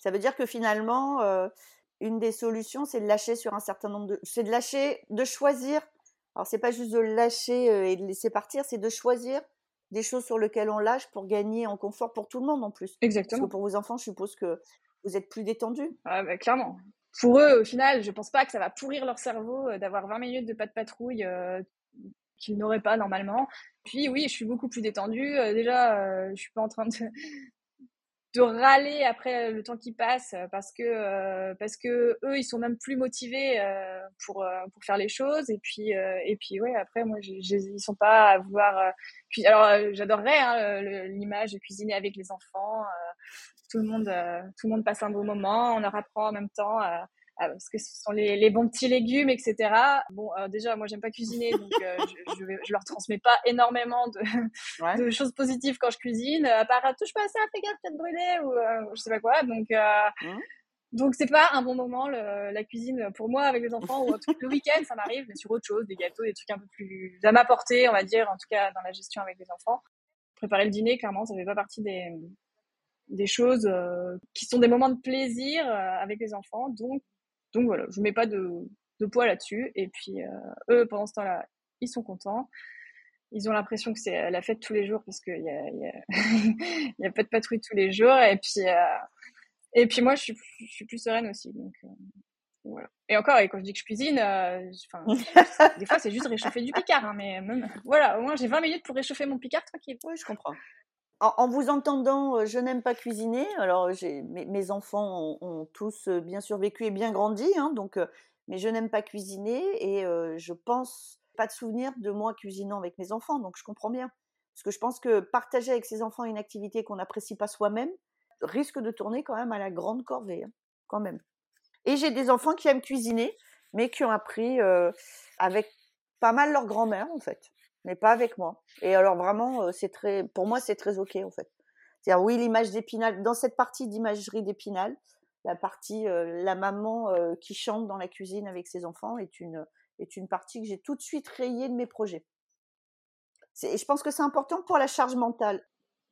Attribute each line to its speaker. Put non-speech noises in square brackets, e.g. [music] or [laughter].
Speaker 1: Ça veut dire que finalement, une des solutions, c'est de lâcher sur un certain nombre de, c'est de lâcher, de choisir. Alors c'est pas juste de lâcher et de laisser partir, c'est de choisir des choses sur lesquelles on lâche pour gagner en confort pour tout le monde en plus.
Speaker 2: Exactement.
Speaker 1: Parce que pour vos enfants, je suppose que vous êtes plus détendu.
Speaker 2: Ah bah, clairement. Pour eux, au final, je pense pas que ça va pourrir leur cerveau d'avoir 20 minutes de pas de patrouille qu'ils n'auraient pas normalement. Puis oui, je suis beaucoup plus détendue. déjà, je suis pas en train de de râler après le temps qui passe parce que euh, parce que eux ils sont même plus motivés euh, pour euh, pour faire les choses. Et puis et puis ouais après moi ils sont pas à vouloir puis alors j'adorerais hein, l'image de cuisiner avec les enfants tout le monde tout le monde passe un bon moment on leur apprend en même temps ah, parce que ce sont les, les, bons petits légumes, etc. Bon, euh, déjà, moi, j'aime pas cuisiner, donc euh, je, je, je, leur transmets pas énormément de, [laughs] de, choses positives quand je cuisine. À part, touche pas à ça, fais gaffe, peut-être brûler, ou euh, je sais pas quoi. Donc, mmh. donc c'est pas un bon moment le, la cuisine pour moi avec les enfants. Ou le [laughs] week-end, ça m'arrive, mais sur autre chose, des gâteaux, des trucs un peu plus à ma portée, on va dire, en tout cas dans la gestion avec les enfants. Préparer le dîner, clairement, ça fait pas partie des des choses qui sont des moments de plaisir avec les enfants. Donc, donc voilà, je mets pas de, de poids là-dessus. Et puis euh, eux, pendant ce temps-là, ils sont contents. Ils ont l'impression que c'est la fête tous les jours parce qu'il y a, y, a, [laughs] y a pas de patrouille tous les jours. Et puis, euh, et puis moi, je suis, je suis plus sereine aussi. Donc, euh, voilà. Et encore, et quand je dis que je cuisine, [laughs] des fois c'est juste réchauffer du picard. Hein, mais même, voilà, au moins j'ai 20 minutes pour réchauffer mon picard tranquille.
Speaker 1: Oui, je comprends en, vous entendant, je n'aime pas cuisiner. Alors, mes, mes, enfants ont, tous bien survécu et bien grandi, hein, donc, mais je n'aime pas cuisiner et je pense pas de souvenir de moi cuisinant avec mes enfants, donc je comprends bien. Parce que je pense que partager avec ses enfants une activité qu'on n'apprécie pas soi-même risque de tourner quand même à la grande corvée, hein, quand même. Et j'ai des enfants qui aiment cuisiner, mais qui ont appris avec pas mal leur grand-mère, en fait mais pas avec moi. Et alors vraiment, c'est très, pour moi, c'est très ok en fait. C'est-à-dire oui, l'image d'Épinal, dans cette partie d'imagerie d'Épinal, la partie la maman qui chante dans la cuisine avec ses enfants est une est une partie que j'ai tout de suite rayée de mes projets. Et je pense que c'est important pour la charge mentale.